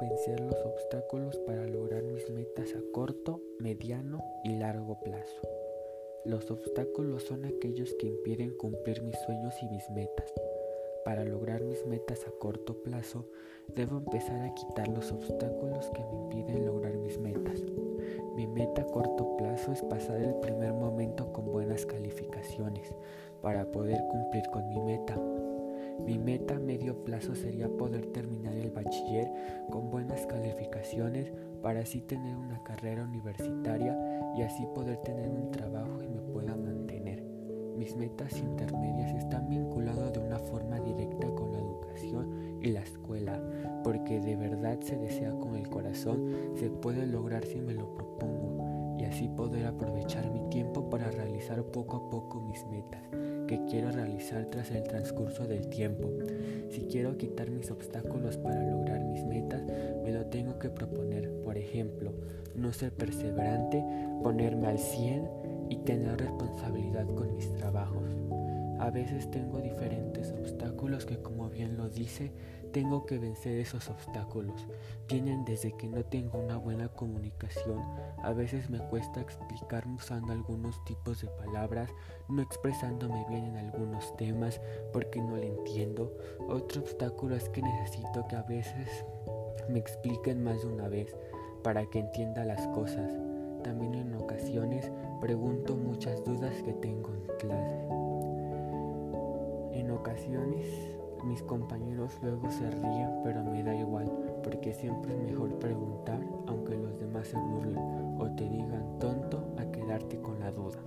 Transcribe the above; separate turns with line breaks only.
vencer los obstáculos para lograr mis metas a corto, mediano y largo plazo. Los obstáculos son aquellos que impiden cumplir mis sueños y mis metas. Para lograr mis metas a corto plazo, debo empezar a quitar los obstáculos que me impiden lograr mis metas. Mi meta a corto plazo es pasar el primer momento con buenas calificaciones para poder cumplir con mi meta. Mi meta a medio plazo sería poder terminar el bachiller con buenas calificaciones para así tener una carrera universitaria y así poder tener un trabajo y me pueda mantener. Mis metas intermedias están vinculadas de una forma directa con la educación y la escuela, porque de verdad se desea con el corazón, se puede lograr si me lo propongo y así poder aprovechar mi tiempo para realizar poco a poco mis metas que quiero realizar tras el transcurso del tiempo. Si quiero quitar mis obstáculos para lograr mis metas, me lo tengo que proponer. Por ejemplo, no ser perseverante, ponerme al 100 y tener responsabilidad con mis trabajos. A veces tengo diferentes que como bien lo dice, tengo que vencer esos obstáculos. Vienen desde que no tengo una buena comunicación, a veces me cuesta explicarme usando algunos tipos de palabras, no expresándome bien en algunos temas porque no le entiendo. Otro obstáculo es que necesito que a veces me expliquen más de una vez para que entienda las cosas. También en ocasiones pregunto muchas dudas que tengo en clase. En ocasiones mis compañeros luego se ríen, pero me da igual, porque siempre es mejor preguntar aunque los demás se burlen o te digan tonto a quedarte con la duda.